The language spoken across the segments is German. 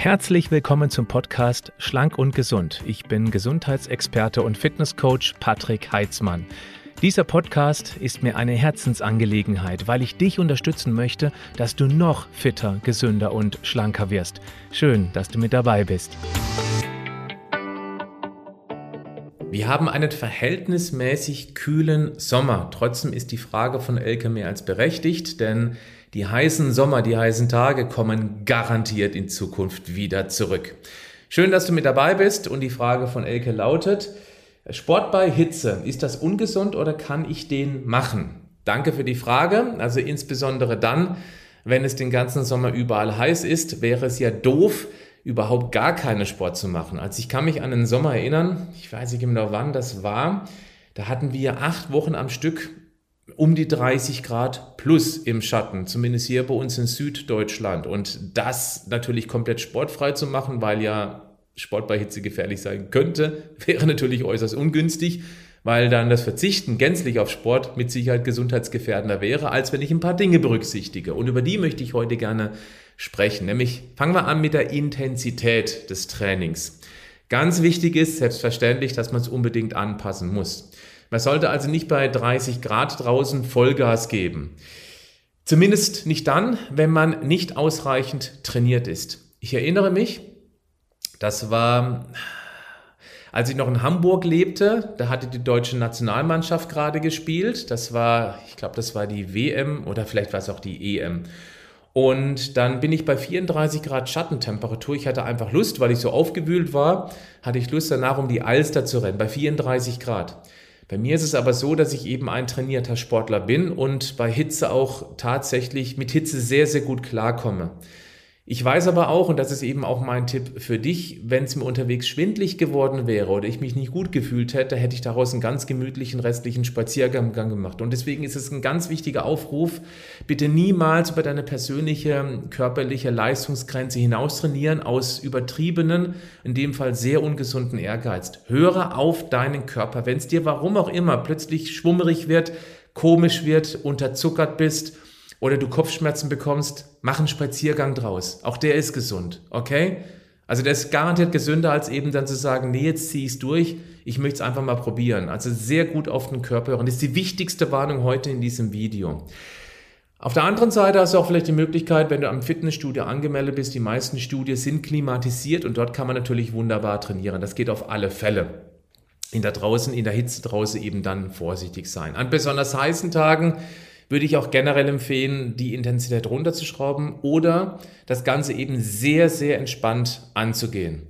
Herzlich willkommen zum Podcast Schlank und Gesund. Ich bin Gesundheitsexperte und Fitnesscoach Patrick Heitzmann. Dieser Podcast ist mir eine Herzensangelegenheit, weil ich dich unterstützen möchte, dass du noch fitter, gesünder und schlanker wirst. Schön, dass du mit dabei bist. Wir haben einen verhältnismäßig kühlen Sommer. Trotzdem ist die Frage von Elke mehr als berechtigt, denn die heißen Sommer, die heißen Tage kommen garantiert in Zukunft wieder zurück. Schön, dass du mit dabei bist und die Frage von Elke lautet, Sport bei Hitze, ist das ungesund oder kann ich den machen? Danke für die Frage. Also insbesondere dann, wenn es den ganzen Sommer überall heiß ist, wäre es ja doof, überhaupt gar keinen Sport zu machen. Also ich kann mich an den Sommer erinnern, ich weiß nicht genau wann das war, da hatten wir acht Wochen am Stück um die 30 Grad plus im Schatten, zumindest hier bei uns in Süddeutschland. Und das natürlich komplett sportfrei zu machen, weil ja Sport bei Hitze gefährlich sein könnte, wäre natürlich äußerst ungünstig, weil dann das Verzichten gänzlich auf Sport mit Sicherheit gesundheitsgefährdender wäre, als wenn ich ein paar Dinge berücksichtige. Und über die möchte ich heute gerne sprechen. Nämlich fangen wir an mit der Intensität des Trainings. Ganz wichtig ist selbstverständlich, dass man es unbedingt anpassen muss. Man sollte also nicht bei 30 Grad draußen Vollgas geben. Zumindest nicht dann, wenn man nicht ausreichend trainiert ist. Ich erinnere mich, das war, als ich noch in Hamburg lebte, da hatte die deutsche Nationalmannschaft gerade gespielt. Das war, ich glaube, das war die WM oder vielleicht war es auch die EM. Und dann bin ich bei 34 Grad Schattentemperatur. Ich hatte einfach Lust, weil ich so aufgewühlt war, hatte ich Lust danach, um die Alster zu rennen, bei 34 Grad. Bei mir ist es aber so, dass ich eben ein trainierter Sportler bin und bei Hitze auch tatsächlich mit Hitze sehr, sehr gut klarkomme. Ich weiß aber auch, und das ist eben auch mein Tipp für dich, wenn es mir unterwegs schwindlig geworden wäre oder ich mich nicht gut gefühlt hätte, hätte ich daraus einen ganz gemütlichen restlichen Spaziergang gemacht. Und deswegen ist es ein ganz wichtiger Aufruf, bitte niemals über deine persönliche körperliche Leistungsgrenze hinaus trainieren aus übertriebenen, in dem Fall sehr ungesunden Ehrgeiz. Höre auf deinen Körper. Wenn es dir warum auch immer plötzlich schwummerig wird, komisch wird, unterzuckert bist, oder du Kopfschmerzen bekommst, mach einen Spaziergang draus. Auch der ist gesund, okay? Also der ist garantiert gesünder, als eben dann zu sagen, nee, jetzt zieh ich's durch, ich möchte es einfach mal probieren. Also sehr gut auf den Körper hören. Das ist die wichtigste Warnung heute in diesem Video. Auf der anderen Seite hast du auch vielleicht die Möglichkeit, wenn du am Fitnessstudio angemeldet bist, die meisten Studien sind klimatisiert und dort kann man natürlich wunderbar trainieren. Das geht auf alle Fälle. In der draußen, in der Hitze draußen eben dann vorsichtig sein. An besonders heißen Tagen würde ich auch generell empfehlen, die Intensität runterzuschrauben oder das Ganze eben sehr, sehr entspannt anzugehen.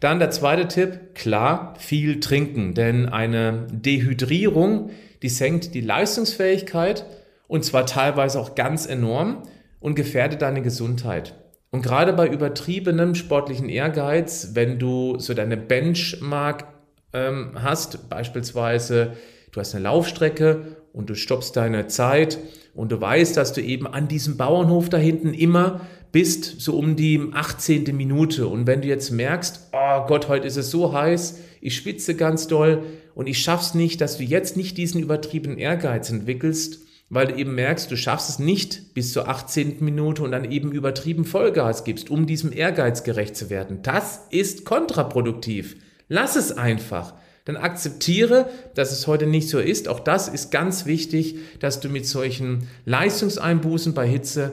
Dann der zweite Tipp, klar, viel trinken, denn eine Dehydrierung, die senkt die Leistungsfähigkeit und zwar teilweise auch ganz enorm und gefährdet deine Gesundheit. Und gerade bei übertriebenem sportlichen Ehrgeiz, wenn du so deine Benchmark ähm, hast, beispielsweise du hast eine Laufstrecke und du stoppst deine Zeit und du weißt, dass du eben an diesem Bauernhof da hinten immer bist, so um die 18. Minute. Und wenn du jetzt merkst, oh Gott, heute ist es so heiß, ich schwitze ganz doll und ich schaff's nicht, dass du jetzt nicht diesen übertriebenen Ehrgeiz entwickelst, weil du eben merkst, du schaffst es nicht bis zur 18. Minute und dann eben übertrieben Vollgas gibst, um diesem Ehrgeiz gerecht zu werden. Das ist kontraproduktiv. Lass es einfach dann akzeptiere, dass es heute nicht so ist. Auch das ist ganz wichtig, dass du mit solchen Leistungseinbußen bei Hitze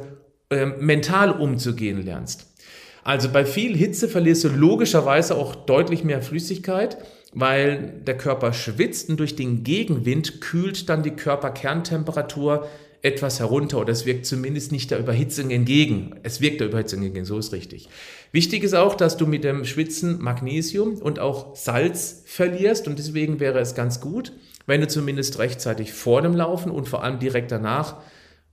äh, mental umzugehen lernst. Also bei viel Hitze verlierst du logischerweise auch deutlich mehr Flüssigkeit, weil der Körper schwitzt und durch den Gegenwind kühlt dann die Körperkerntemperatur etwas herunter oder es wirkt zumindest nicht der Überhitzung entgegen. Es wirkt der Überhitzung entgegen, so ist richtig. Wichtig ist auch, dass du mit dem Schwitzen Magnesium und auch Salz verlierst und deswegen wäre es ganz gut, wenn du zumindest rechtzeitig vor dem Laufen und vor allem direkt danach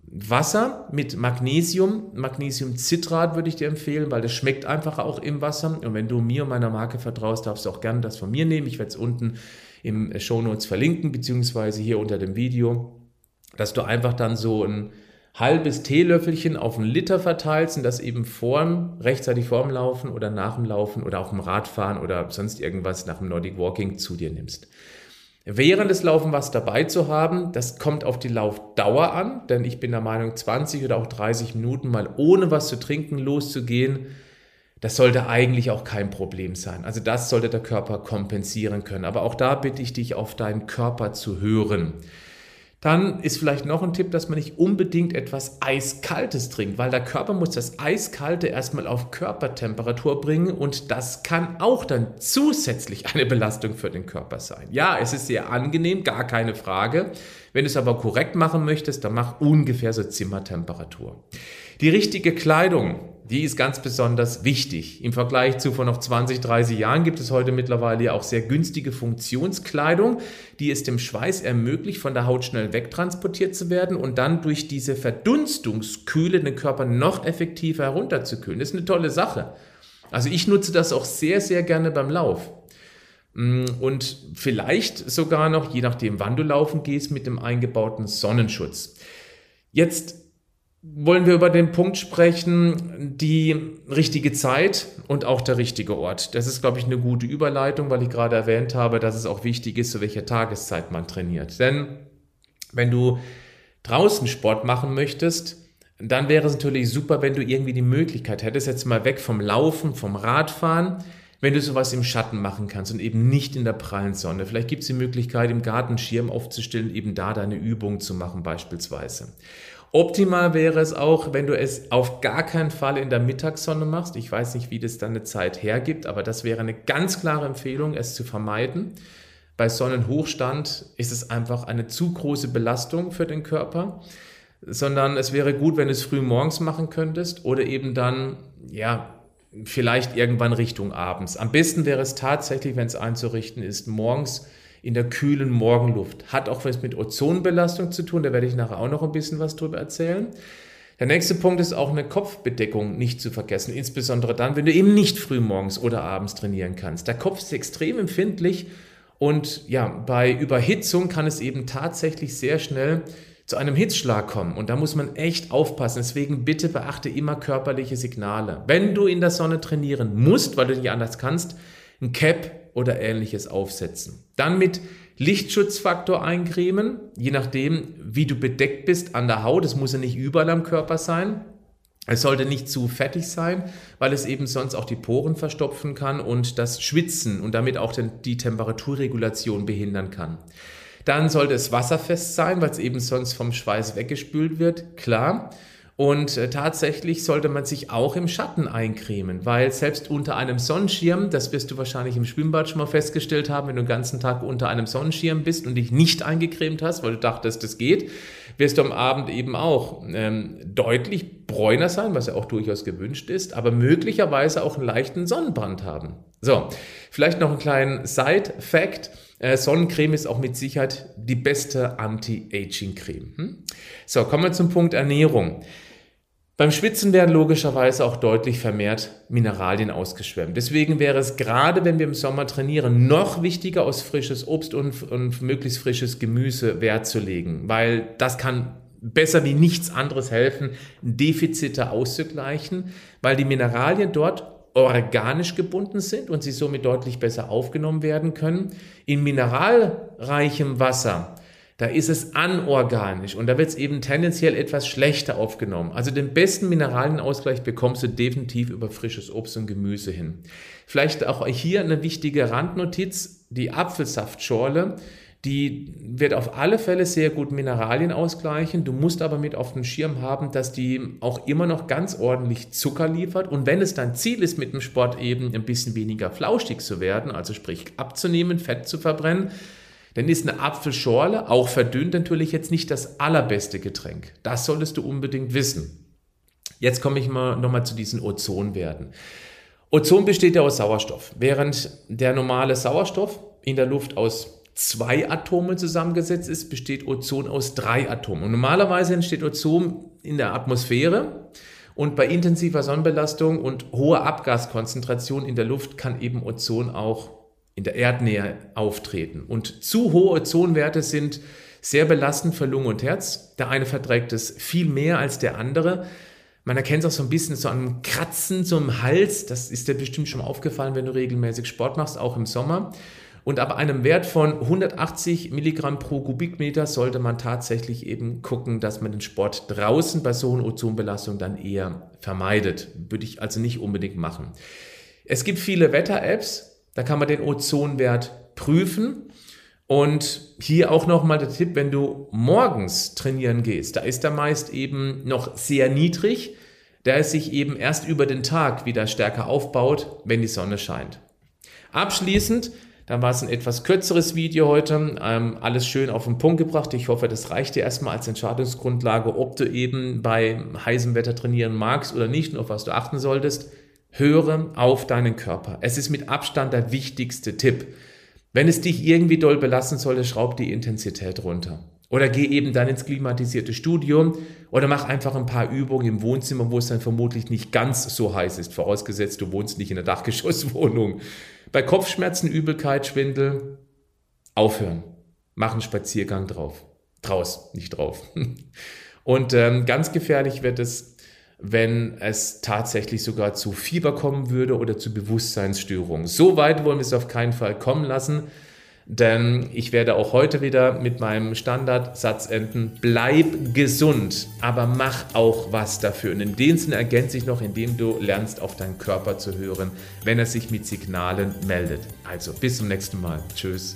Wasser mit Magnesium, Magnesiumcitrat würde ich dir empfehlen, weil das schmeckt einfach auch im Wasser. Und wenn du mir und meiner Marke vertraust, darfst du auch gerne das von mir nehmen. Ich werde es unten im Show Notes verlinken, beziehungsweise hier unter dem Video dass du einfach dann so ein halbes Teelöffelchen auf einen Liter verteilst und das eben vorm, rechtzeitig vorm Laufen oder nach dem Laufen oder auch im Radfahren oder sonst irgendwas nach dem Nordic Walking zu dir nimmst. Während des Laufen was dabei zu haben, das kommt auf die Laufdauer an, denn ich bin der Meinung, 20 oder auch 30 Minuten mal ohne was zu trinken loszugehen, das sollte eigentlich auch kein Problem sein. Also das sollte der Körper kompensieren können. Aber auch da bitte ich dich, auf deinen Körper zu hören. Dann ist vielleicht noch ein Tipp, dass man nicht unbedingt etwas Eiskaltes trinkt, weil der Körper muss das Eiskalte erstmal auf Körpertemperatur bringen und das kann auch dann zusätzlich eine Belastung für den Körper sein. Ja, es ist sehr angenehm, gar keine Frage. Wenn du es aber korrekt machen möchtest, dann mach ungefähr so Zimmertemperatur. Die richtige Kleidung, die ist ganz besonders wichtig. Im Vergleich zu vor noch 20, 30 Jahren gibt es heute mittlerweile auch sehr günstige Funktionskleidung, die es dem Schweiß ermöglicht, von der Haut schnell wegtransportiert zu werden und dann durch diese Verdunstungskühle den Körper noch effektiver herunterzukühlen. Das ist eine tolle Sache. Also ich nutze das auch sehr, sehr gerne beim Lauf. Mm, und vielleicht sogar noch, je nachdem, wann du laufen gehst, mit dem eingebauten Sonnenschutz. Jetzt wollen wir über den Punkt sprechen, die richtige Zeit und auch der richtige Ort. Das ist, glaube ich, eine gute Überleitung, weil ich gerade erwähnt habe, dass es auch wichtig ist, zu welcher Tageszeit man trainiert. Denn wenn du draußen Sport machen möchtest, dann wäre es natürlich super, wenn du irgendwie die Möglichkeit hättest, jetzt mal weg vom Laufen, vom Radfahren, wenn du sowas im Schatten machen kannst und eben nicht in der prallen Sonne. Vielleicht gibt es die Möglichkeit, im Garten Schirm aufzustellen, eben da deine Übung zu machen beispielsweise. Optimal wäre es auch, wenn du es auf gar keinen Fall in der Mittagssonne machst. Ich weiß nicht, wie das dann eine Zeit hergibt, aber das wäre eine ganz klare Empfehlung, es zu vermeiden. Bei Sonnenhochstand ist es einfach eine zu große Belastung für den Körper, sondern es wäre gut, wenn du es früh morgens machen könntest oder eben dann, ja, vielleicht irgendwann Richtung abends. Am besten wäre es tatsächlich, wenn es einzurichten ist, morgens in der kühlen Morgenluft. Hat auch was mit Ozonbelastung zu tun, da werde ich nachher auch noch ein bisschen was drüber erzählen. Der nächste Punkt ist auch eine Kopfbedeckung nicht zu vergessen, insbesondere dann, wenn du eben nicht früh morgens oder abends trainieren kannst. Der Kopf ist extrem empfindlich und ja, bei Überhitzung kann es eben tatsächlich sehr schnell zu einem Hitzschlag kommen und da muss man echt aufpassen. Deswegen bitte beachte immer körperliche Signale. Wenn du in der Sonne trainieren musst, weil du nicht anders kannst, ein Cap oder ähnliches aufsetzen. Dann mit Lichtschutzfaktor eincremen, je nachdem, wie du bedeckt bist an der Haut. Es muss ja nicht überall am Körper sein. Es sollte nicht zu fettig sein, weil es eben sonst auch die Poren verstopfen kann und das Schwitzen und damit auch die Temperaturregulation behindern kann. Dann sollte es wasserfest sein, weil es eben sonst vom Schweiß weggespült wird, klar. Und äh, tatsächlich sollte man sich auch im Schatten eincremen, weil selbst unter einem Sonnenschirm, das wirst du wahrscheinlich im Schwimmbad schon mal festgestellt haben, wenn du den ganzen Tag unter einem Sonnenschirm bist und dich nicht eingecremt hast, weil du dachtest, das geht, wirst du am Abend eben auch ähm, deutlich bräuner sein, was ja auch durchaus gewünscht ist, aber möglicherweise auch einen leichten Sonnenbrand haben. So, vielleicht noch einen kleinen Side-Fact. Äh, Sonnencreme ist auch mit Sicherheit die beste Anti-Aging-Creme. Hm? So, kommen wir zum Punkt Ernährung. Beim Schwitzen werden logischerweise auch deutlich vermehrt Mineralien ausgeschwemmt. Deswegen wäre es gerade, wenn wir im Sommer trainieren, noch wichtiger, aus frisches Obst und, und möglichst frisches Gemüse Wert zu legen, weil das kann besser wie nichts anderes helfen, Defizite auszugleichen, weil die Mineralien dort organisch gebunden sind und sie somit deutlich besser aufgenommen werden können. In mineralreichem Wasser da ist es anorganisch und da wird es eben tendenziell etwas schlechter aufgenommen. Also den besten Mineralienausgleich bekommst du definitiv über frisches Obst und Gemüse hin. Vielleicht auch hier eine wichtige Randnotiz, die Apfelsaftschorle, die wird auf alle Fälle sehr gut Mineralien ausgleichen. Du musst aber mit auf dem Schirm haben, dass die auch immer noch ganz ordentlich Zucker liefert. Und wenn es dein Ziel ist, mit dem Sport eben ein bisschen weniger flauschig zu werden, also sprich abzunehmen, Fett zu verbrennen, dann ist eine Apfelschorle, auch verdünnt, natürlich jetzt nicht das allerbeste Getränk. Das solltest du unbedingt wissen. Jetzt komme ich mal nochmal zu diesen Ozonwerten. Ozon besteht ja aus Sauerstoff, während der normale Sauerstoff in der Luft aus zwei Atomen zusammengesetzt ist, besteht Ozon aus drei Atomen. Und normalerweise entsteht Ozon in der Atmosphäre und bei intensiver Sonnenbelastung und hoher Abgaskonzentration in der Luft kann eben Ozon auch in der Erdnähe auftreten. Und zu hohe Ozonwerte sind sehr belastend für Lunge und Herz. Der eine verträgt es viel mehr als der andere. Man erkennt es auch so ein bisschen so einem Kratzen, im Hals. Das ist dir bestimmt schon aufgefallen, wenn du regelmäßig Sport machst, auch im Sommer. Und ab einem Wert von 180 Milligramm pro Kubikmeter sollte man tatsächlich eben gucken, dass man den Sport draußen bei so einer Ozonbelastung dann eher vermeidet. Würde ich also nicht unbedingt machen. Es gibt viele Wetter-Apps, da kann man den Ozonwert prüfen. Und hier auch nochmal der Tipp, wenn du morgens trainieren gehst, da ist er meist eben noch sehr niedrig, da es sich eben erst über den Tag wieder stärker aufbaut, wenn die Sonne scheint. Abschließend, dann war es ein etwas kürzeres Video heute, ähm, alles schön auf den Punkt gebracht. Ich hoffe, das reicht dir erstmal als Entscheidungsgrundlage, ob du eben bei heißem Wetter trainieren magst oder nicht und auf was du achten solltest. Höre auf deinen Körper. Es ist mit Abstand der wichtigste Tipp. Wenn es dich irgendwie doll belassen sollte, schraub die Intensität runter. Oder geh eben dann ins klimatisierte Studio oder mach einfach ein paar Übungen im Wohnzimmer, wo es dann vermutlich nicht ganz so heiß ist, vorausgesetzt du wohnst nicht in der Dachgeschosswohnung. Bei Kopfschmerzen, Übelkeit, Schwindel, aufhören. Mach einen Spaziergang drauf. Draus, nicht drauf. Und ähm, ganz gefährlich wird es, wenn es tatsächlich sogar zu Fieber kommen würde oder zu Bewusstseinsstörungen. So weit wollen wir es auf keinen Fall kommen lassen, denn ich werde auch heute wieder mit meinem Standardsatz enden, bleib gesund, aber mach auch was dafür. Und in dem Sinne ergänze ich noch, indem du lernst, auf deinen Körper zu hören, wenn er sich mit Signalen meldet. Also bis zum nächsten Mal. Tschüss.